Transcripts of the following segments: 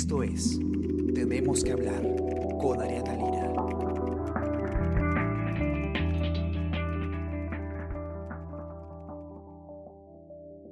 Esto es Tenemos que hablar con Ariana Lira.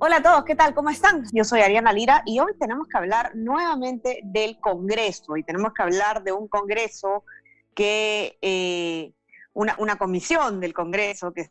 Hola a todos, ¿qué tal? ¿Cómo están? Yo soy Ariana Lira y hoy tenemos que hablar nuevamente del Congreso y tenemos que hablar de un Congreso que, eh, una, comisión del Congreso que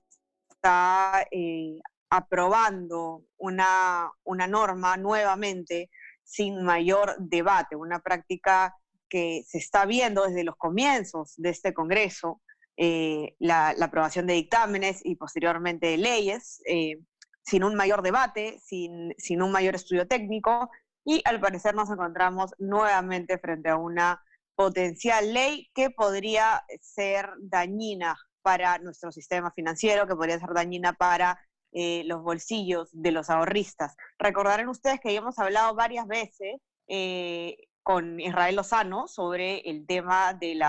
está eh, aprobando una, una norma nuevamente sin mayor debate, una práctica que se está viendo desde los comienzos de este Congreso, eh, la, aprobación de dictámenes y posteriormente de leyes, eh, sin un mayor debate, sin, sin un mayor estudio técnico, y al parecer nos encontramos nuevamente frente a una potencial ley que podría ser dañina para nuestro sistema financiero, que podría ser dañina para eh, los bolsillos de los ahorristas. Recordarán ustedes que hemos hablado varias veces eh, con Israel Lozano sobre el tema de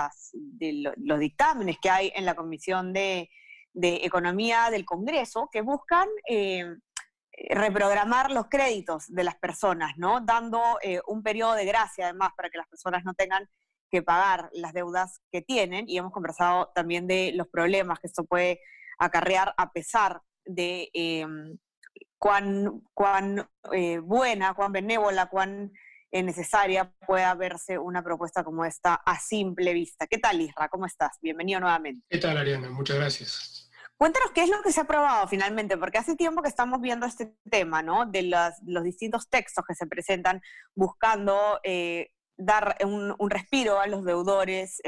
los dictámenes que hay en la Comisión de, Economía del Congreso que buscan eh, reprogramar los créditos de las personas, ¿no? Dando un periodo de gracia además para que las personas no tengan que pagar las deudas que tienen y hemos conversado también de los problemas que esto puede acarrear a pesar de em, cuán, cuán eh, buena, cuán benévola, cuán eh, necesaria pueda verse una propuesta como esta a simple vista. ¿Qué tal, Isra? ¿Cómo estás? Bienvenido nuevamente. ¿Qué tal, Ariana? Muchas gracias. Cuéntanos qué es lo que se ha aprobado finalmente, porque hace tiempo que estamos viendo este tema, ¿no? De los, distintos textos que se presentan buscando eh, dar un, un, respiro a los deudores,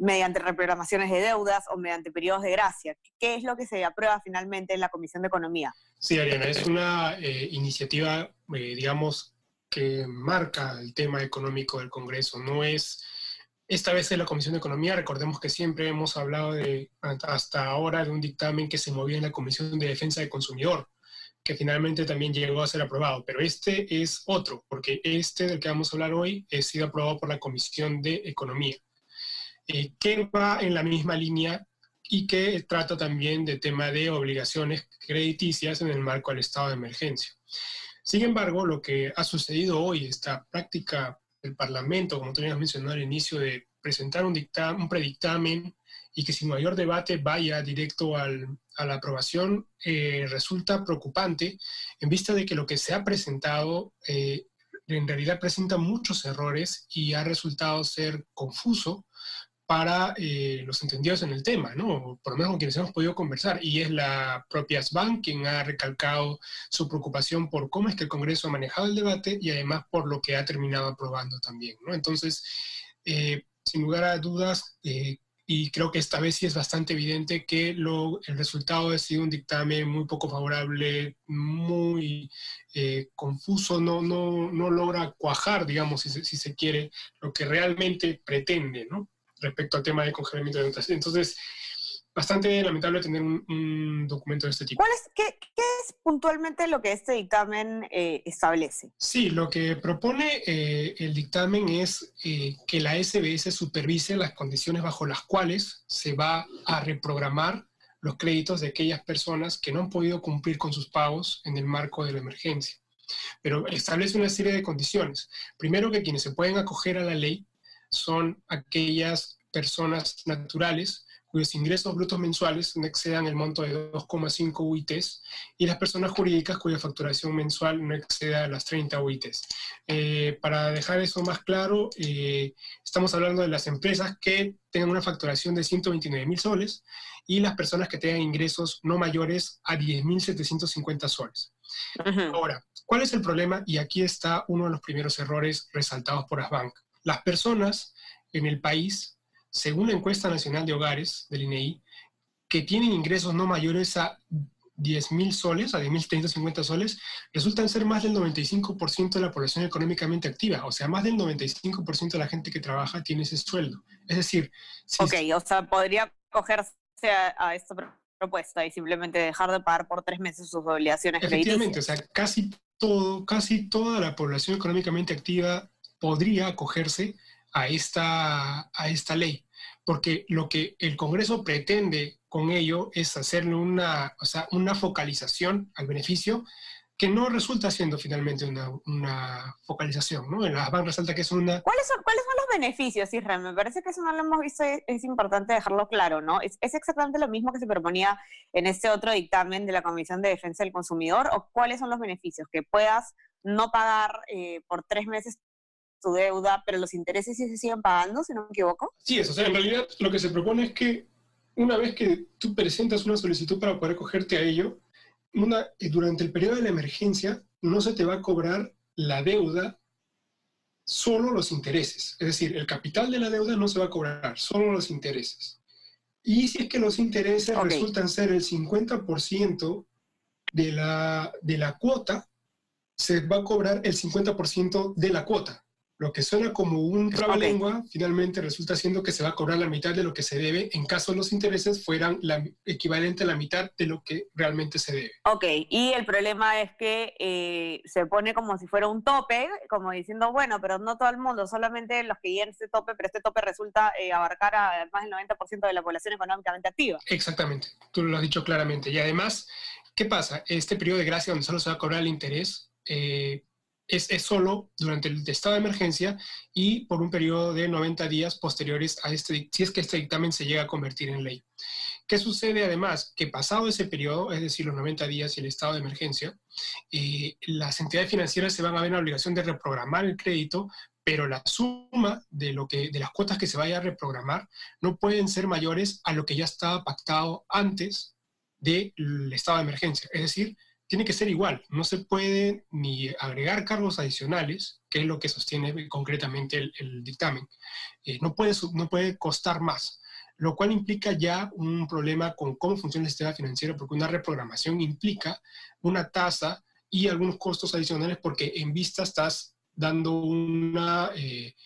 mediante reprogramaciones de deudas o mediante periodos de gracia. ¿Qué es lo que se aprueba finalmente en la Comisión de Economía? Sí, Ariana, es una eh, iniciativa, eh, digamos, que marca el tema económico del Congreso. No es, esta vez en la Comisión de Economía, recordemos que siempre hemos hablado de, hasta ahora de un dictamen que se movía en la Comisión de Defensa del Consumidor, que finalmente también llegó a ser aprobado. Pero este es otro, porque este del que vamos a hablar hoy ha sido aprobado por la Comisión de Economía. Eh, que va en la misma línea y que trata también de tema de obligaciones crediticias en el marco del estado de emergencia. Sin embargo, lo que ha sucedido hoy, esta práctica del Parlamento, como tú habías mencionado al inicio, de presentar un, un predictamen y que sin mayor debate vaya directo a la aprobación, eh, resulta preocupante en vista de que lo que se ha presentado eh, en realidad presenta muchos errores y ha resultado ser confuso para eh, los entendidos en el tema, ¿no? Por lo menos con quienes hemos podido conversar. Y es la propia SBAN quien ha recalcado su preocupación por cómo es que el Congreso ha manejado el debate y además por lo que ha terminado aprobando también, ¿no? Entonces, eh, sin lugar a dudas, eh, y creo que esta vez sí es bastante evidente que lo, el resultado ha sido un dictamen muy poco favorable, muy confuso, no, no, no, logra cuajar, digamos, si si se quiere, lo que realmente pretende, ¿no? Respecto al tema de congelamiento de notas. Entonces, bastante lamentable tener un, documento de este tipo. ¿Cuál es, qué, es puntualmente lo que este dictamen eh, establece? Sí, lo que propone eh, el dictamen es eh, que la SBS supervise las condiciones bajo las cuales se va a reprogramar los créditos de aquellas personas que no han podido cumplir con sus pagos en el marco de la emergencia. Pero establece una serie de condiciones. Primero, que quienes se pueden acoger a la ley son aquellas personas naturales cuyos ingresos brutos mensuales no excedan el monto de 2,5 UITs y las personas jurídicas cuya facturación mensual no exceda las 30 UITs. Eh, para dejar eso más claro, eh, estamos hablando de las empresas que tengan una facturación de 129 mil soles y las personas que tengan ingresos no mayores a 10.750 soles. Ahora, ¿cuál es el problema? Y aquí está uno de los primeros errores resaltados por Asbank las personas en el país, según la encuesta nacional de hogares del INEI, que tienen ingresos no mayores a 10 mil soles, a 10.350 soles, resultan ser más del 95% de la población económicamente activa. O sea, más del 95% de la gente que trabaja tiene ese sueldo. Es decir... ok, o sea, podría cogerse a, esta propuesta y simplemente dejar de pagar por tres meses sus obligaciones Efectivamente, o sea, casi todo, casi toda la población económicamente activa podría acogerse a esta, a esta ley, porque lo que el Congreso pretende con ello es hacerle una, o sea, una focalización al beneficio que no resulta siendo finalmente una, una focalización, ¿no? En las van resalta que es una... ¿Cuáles son, ¿Cuáles son los beneficios, Israel? Me parece que eso no lo hemos visto, es, es importante dejarlo claro, ¿no? Es, es, exactamente lo mismo que se proponía en este otro dictamen de la Comisión de Defensa del Consumidor, o cuáles son los beneficios? Que puedas no pagar eh, por tres meses tu deuda, pero los intereses sí se siguen pagando, si no me equivoco. Sí, es, o sea, en realidad lo que se propone es que una vez que tú presentas una solicitud para poder acogerte a ello, una, durante el periodo de la emergencia no se te va a cobrar la deuda, solo los intereses. Es decir, el capital de la deuda no se va a cobrar, solo los intereses. Y si es que los intereses okay. resultan ser el 50% de la, de la cuota, se va a cobrar el 50% de la cuota. Lo que suena como un trabalengua, okay. finalmente resulta siendo que se va a cobrar la mitad de lo que se debe en caso los intereses fueran la, equivalente a la mitad de lo que realmente se debe. Ok, y el problema es que eh, se pone como si fuera un tope, como diciendo, bueno, pero no todo el mundo, solamente los que llegan ese tope, pero este tope resulta eh, abarcar a más del 90% de la población económicamente activa. Exactamente, tú lo has dicho claramente. Y además, ¿qué pasa? Este periodo de gracia donde solo se va a cobrar el interés, eh, es, es, solo durante el estado de emergencia y por un periodo de 90 días posteriores a este, si es que este dictamen se llega a convertir en ley. ¿Qué sucede además? Que pasado ese periodo, es decir, los 90 días y el estado de emergencia, eh, las entidades financieras se van a ver en la obligación de reprogramar el crédito, pero la suma de, lo que, de las cuotas que se vaya a reprogramar no pueden ser mayores a lo que ya estaba pactado antes del estado de emergencia. Es decir, tiene que ser igual. No se puede ni agregar cargos adicionales, que es lo que sostiene concretamente el, dictamen. Eh, no, puede, no puede costar más, lo cual implica ya un problema con cómo funciona el sistema financiero, porque una reprogramación implica una tasa y algunos costos adicionales, porque en vista estás dando eh,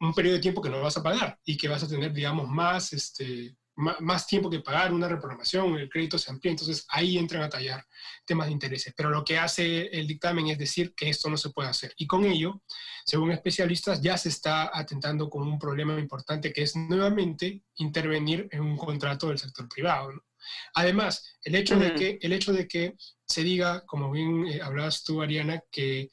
un periodo de tiempo que no vas a pagar y que vas a tener, digamos, más este, más tiempo que pagar una reprogramación, el crédito se amplía, entonces ahí entran a tallar temas de intereses. Pero lo que hace el dictamen es decir que esto no se puede hacer. Y con ello, según especialistas, ya se está atentando con un problema importante que es nuevamente intervenir en un contrato del sector privado. ¿no? Además, el hecho, de que, el hecho de que se diga, como bien eh, hablabas tú, Ariana, que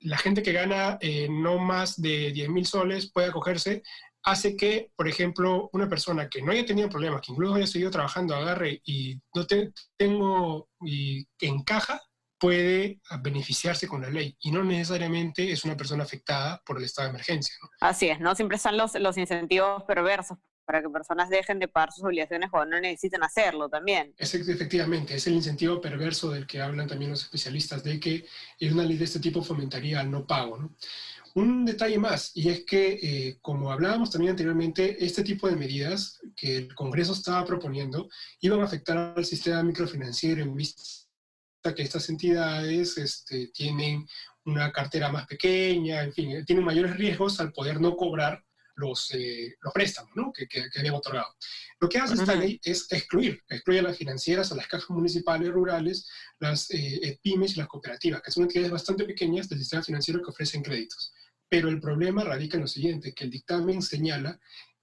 la gente que gana eh, no más de 10 mil soles puede acogerse hace que, por ejemplo, una persona que no haya tenido problemas, que incluso haya seguido trabajando, agarre y no te, tengo y encaja, puede beneficiarse con la ley y no necesariamente es una persona afectada por el estado de emergencia. ¿no? Así es, ¿no? Siempre están los, los incentivos perversos para que personas dejen de pagar sus obligaciones cuando no necesitan hacerlo también. Es, efectivamente, es el incentivo perverso del que hablan también los especialistas, de que una ley de este tipo fomentaría el no pago. ¿no? Un detalle más, y es que, eh, como hablábamos también anteriormente, este tipo de medidas que el Congreso estaba proponiendo iban a afectar al sistema microfinanciero en vista que estas entidades este, tienen una cartera más pequeña, en fin, tienen mayores riesgos al poder no cobrar los, eh, los préstamos ¿no? que, que, que, habían otorgado. Lo que hace esta ley es excluir, excluye a las financieras, a las cajas municipales rurales, las eh, pymes y las cooperativas, que son entidades bastante pequeñas del sistema financiero que ofrecen créditos. Pero el problema radica en lo siguiente, que el dictamen señala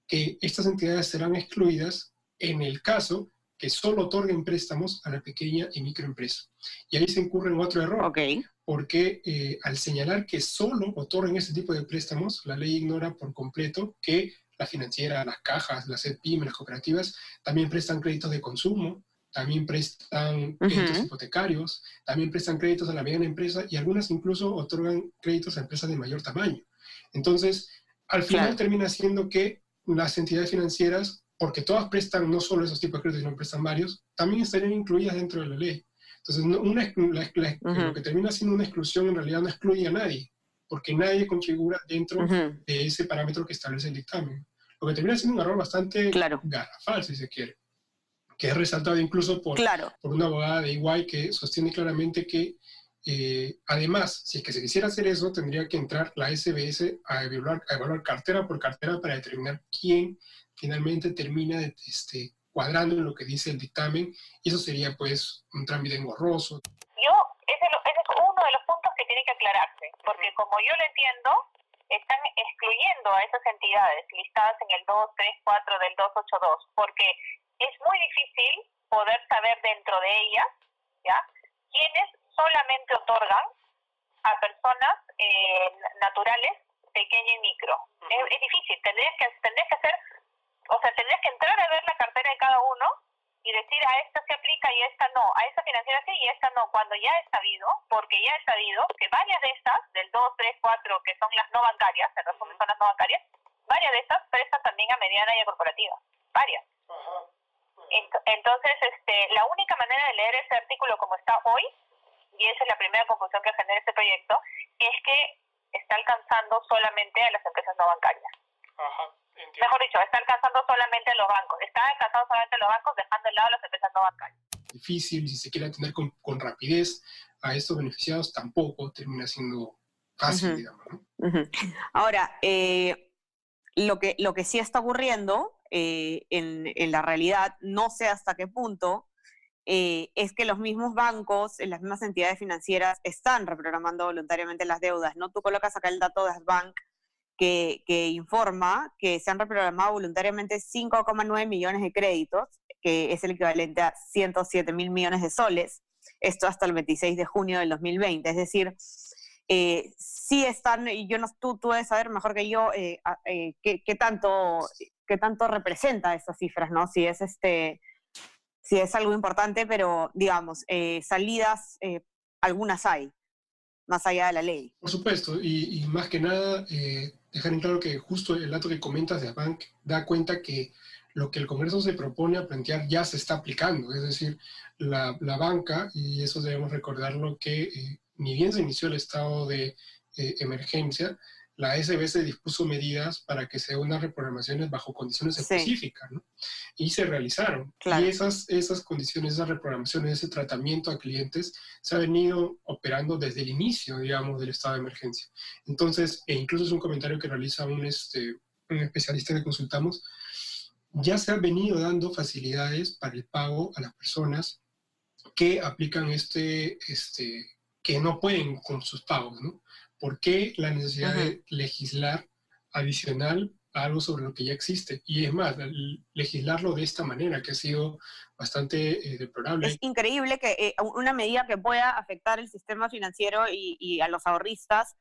que estas entidades serán excluidas en el caso que solo otorguen préstamos a la pequeña y microempresa. Y ahí se incurre en otro error, okay. porque eh, al señalar que solo otorguen este tipo de préstamos, la ley ignora por completo que la financiera, las cajas, las EPIM, las cooperativas, también prestan créditos de consumo, también prestan créditos uh -huh. hipotecarios, también prestan créditos a la mediana empresa y algunas incluso otorgan créditos a empresas de mayor tamaño. Entonces, al final claro. termina siendo que las entidades financieras, porque todas prestan no solo esos tipos de créditos, sino prestan varios, también estarían incluidas dentro de la ley. Entonces, una, la, la, uh -huh. lo que termina siendo una exclusión en realidad no excluye a nadie, porque nadie configura dentro uh -huh. de ese parámetro que establece el dictamen. Lo que termina siendo un error bastante claro. garrafal, si se quiere que es resaltado incluso por, claro. por una abogada de Iguay que sostiene claramente que eh, además, si es que se quisiera hacer eso, tendría que entrar la SBS a evaluar, a evaluar cartera por cartera para determinar quién finalmente termina de, este, cuadrando en lo que dice el dictamen, y eso sería pues un trámite engorroso. Yo, ese, ese es uno de los puntos que tiene que aclararse, porque como yo lo entiendo, están excluyendo a esas entidades listadas en el 234 del 282, porque es muy difícil poder saber dentro de ellas, ¿ya? quiénes solamente otorgan a personas eh, naturales, pequeña y micro. es, difícil, tendrías que, tendrías que hacer, o sea, tendrías que entrar a ver la cartera de cada uno y decir a esta se aplica y a esta no, a esta financiera sí y a esta no, cuando ya es sabido, porque ya es sabido que varias de estas, del 2, 3, 4, que son las no bancarias, en resumen son las no bancarias, varias de estas prestan también a mediana y a corporativa, varias. Entonces, este, la única manera de leer ese artículo como está hoy, y esa es la primera conclusión que genera este proyecto, es que está alcanzando solamente a las empresas no bancarias. Mejor dicho, está alcanzando solamente a los bancos. Está alcanzando solamente a los bancos, dejando de lado a las empresas no bancarias. Difícil, si se quiere atender con, con rapidez a estos beneficiados, tampoco termina siendo fácil, digamos. Ahora, eh, lo, que, lo que sí está ocurriendo eh, en, la realidad, no sé hasta qué punto, eh, es que los mismos bancos, las mismas entidades financieras están reprogramando voluntariamente las deudas. ¿no? Tú colocas acá el dato de Asbank que, que informa que se han reprogramado voluntariamente 5,9 millones de créditos, que es el equivalente a 107 mil millones de soles, esto hasta el 26 de junio del 2020. Es decir, eh, sí están, y yo no, tú, tú debes saber mejor que yo eh, qué, tanto, qué tanto representa esas cifras, ¿no? Si es este si es algo importante, pero digamos, eh, salidas, eh, algunas hay, más allá de la ley. Por supuesto, y, más que nada, eh, dejar en claro que justo el dato que comentas de Bank da cuenta que lo que el Congreso se propone a plantear ya se está aplicando, es decir, la, la banca, y eso debemos recordarlo, que ni bien se inició el estado de emergencia, la SBS dispuso medidas para que se unas reprogramaciones bajo condiciones específicas, ¿no? Y se realizaron. Y esas, esas condiciones, esas reprogramaciones, ese tratamiento a clientes se ha venido operando desde el inicio, digamos, del estado de emergencia. Entonces, e incluso es un comentario que realiza un, este, un especialista que consultamos, ya se han venido dando facilidades para el pago a las personas que aplican este, este, que no pueden con sus pagos, ¿no? ¿Por qué la necesidad de legislar adicional a algo sobre lo que ya existe? Y es más, legislarlo de esta manera, que ha sido bastante eh, deplorable. Es increíble que eh, una medida que pueda afectar el sistema financiero y, y a los ahorristas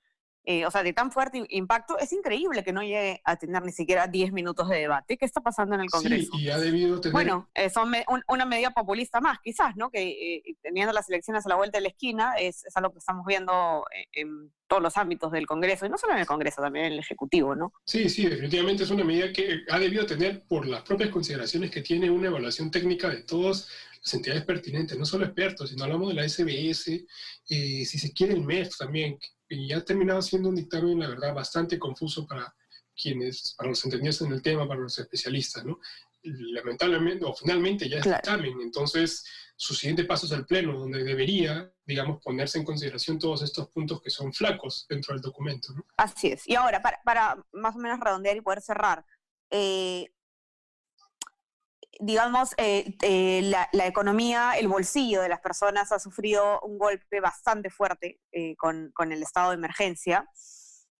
eh, o sea, de tan fuerte impacto, es increíble que no llegue a tener ni siquiera 10 minutos de debate. ¿Qué está pasando en el Congreso? Sí, y ha debido tener... Bueno, eh, son una medida populista más, quizás, ¿no? Que eh, teniendo las elecciones a la vuelta de la esquina, es, es algo que estamos viendo en todos los ámbitos del Congreso, y no solo en el Congreso, también en el Ejecutivo, ¿no? Sí, sí, definitivamente es una medida que ha debido tener, por las propias consideraciones que tiene, una evaluación técnica de todas las entidades pertinentes, no solo expertos, sino hablamos de la SBS, si se quiere el MEF también, y ha terminado siendo un dictamen, la verdad, bastante confuso para quienes, para los entendidos en el tema, para los especialistas, ¿no? Lamentablemente, o finalmente ya es dictamen, entonces su siguiente paso es el Pleno, donde debería, digamos, ponerse en consideración todos estos puntos que son flacos dentro del documento, ¿no? Así es. Y ahora, para, para más o menos redondear y poder cerrar, eh, digamos, eh, eh, la, economía, el bolsillo de las personas ha sufrido un golpe bastante fuerte eh, con, el estado de emergencia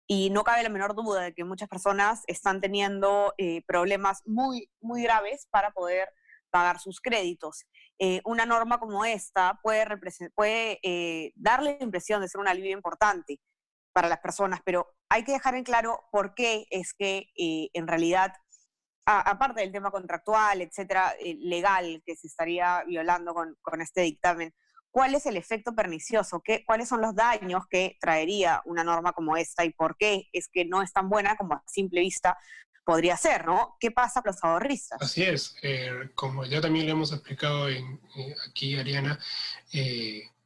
y no cabe la menor duda de que muchas personas están teniendo problemas muy, muy graves para poder pagar sus créditos. una norma como esta puede, puede darle la impresión de ser un alivio importante para las personas, pero hay que dejar en claro por qué es que en realidad aparte del tema contractual, etcétera, eh, legal que se estaría violando con, este dictamen, ¿cuál es el efecto pernicioso? ¿Qué, ¿Cuáles son los daños que traería una norma como esta y por qué es que no es tan buena como a simple vista podría ser, ¿no? ¿Qué pasa con los ahorristas? Así es, eh, como ya también le hemos explicado en, eh, aquí, Ariana,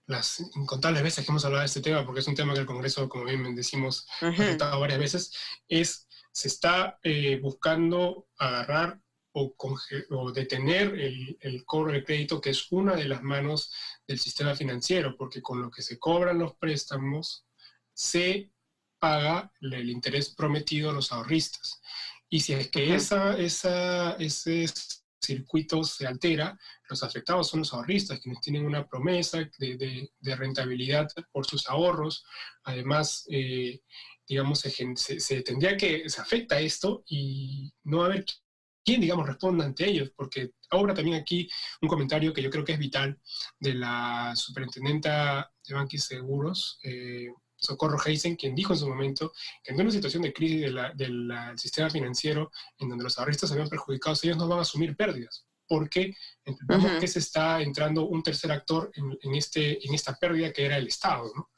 las incontables veces que hemos hablado de este tema, porque es un tema que el Congreso, como bien decimos, ha tratado varias veces, es se está eh, buscando agarrar o, o detener el, el, cobro de crédito, que es una de las manos del sistema financiero, porque con lo que se cobran los préstamos se paga el interés prometido a los ahorristas. Y si es que esa, esa, ese circuito se altera, los afectados son los ahorristas, quienes tienen una promesa de, de, de rentabilidad por sus ahorros. Además, eh, digamos, se, se, tendría que, se afecta esto y no va a haber quién, digamos, responda ante ellos, porque ahora también aquí un comentario que yo creo que es vital de la superintendenta de Banquis Seguros, eh, Socorro Heisen, quien dijo en su momento que en una situación de crisis del sistema financiero, en donde los ahorristas se habían perjudicado, ellos no van a asumir pérdidas, porque entendemos que se está entrando un tercer actor en, este, en esta pérdida que era el Estado, ¿no?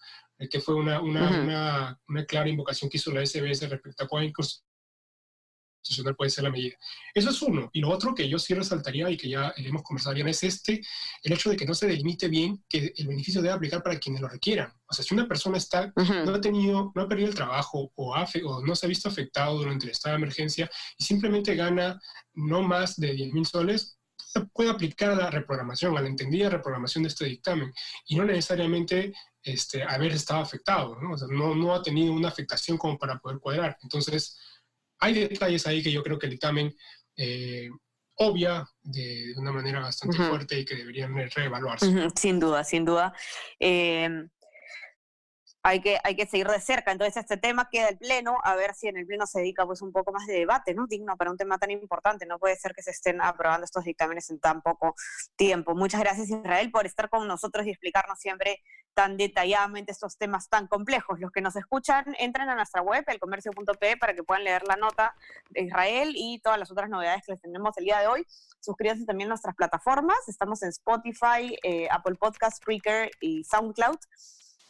Que fue una, una, una, una, clara invocación que hizo la SBS respecto a cuál constitucional puede ser la medida. Eso es uno. Y lo otro que yo sí resaltaría y que ya hemos conversado bien es este, el hecho de que no se delimite bien que el beneficio debe aplicar para quienes lo requieran. O sea, si una persona está, no ha tenido, no ha perdido el trabajo o, o no se ha visto afectado durante el estado de emergencia y simplemente gana no más de 10 mil soles, puede aplicar a la reprogramación, a la entendida reprogramación de este dictamen y no necesariamente este, haber estado afectado, ¿no? O sea, no, no ha tenido una afectación como para poder cuadrar. Entonces, hay detalles ahí que yo creo que el dictamen eh, obvia de, una manera bastante fuerte y que deberían reevaluarse. Sin duda, sin duda. Eh, hay que, hay que seguir de cerca. Entonces, este tema queda el Pleno, a ver si en el Pleno se dedica pues un poco más de debate, ¿no? Digno para un tema tan importante. No puede ser que se estén aprobando estos dictámenes en tan poco tiempo. Muchas gracias, Israel, por estar con nosotros y explicarnos siempre tan detalladamente estos temas tan complejos. Los que nos escuchan, entren a nuestra web, elcomercio.pe, para que puedan leer la nota de Israel y todas las otras novedades que les tenemos el día de hoy. Suscríbanse también a nuestras plataformas. Estamos en Spotify, eh, Apple Podcast, Spreaker y SoundCloud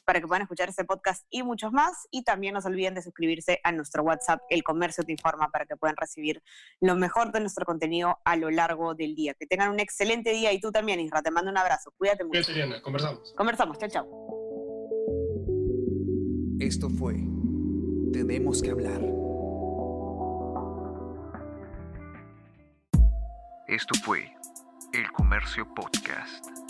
para que puedan escuchar este podcast y muchos más. Y también no se olviden de suscribirse a nuestro WhatsApp, El Comercio Te Informa, para que puedan recibir lo mejor de nuestro contenido a lo largo del día. Que tengan un excelente día y tú también, Isra. Te mando un abrazo. Cuídate mucho. Cuídate, Conversamos. Conversamos. Chao, chao. Esto fue Tenemos que hablar. Esto fue El Comercio Podcast.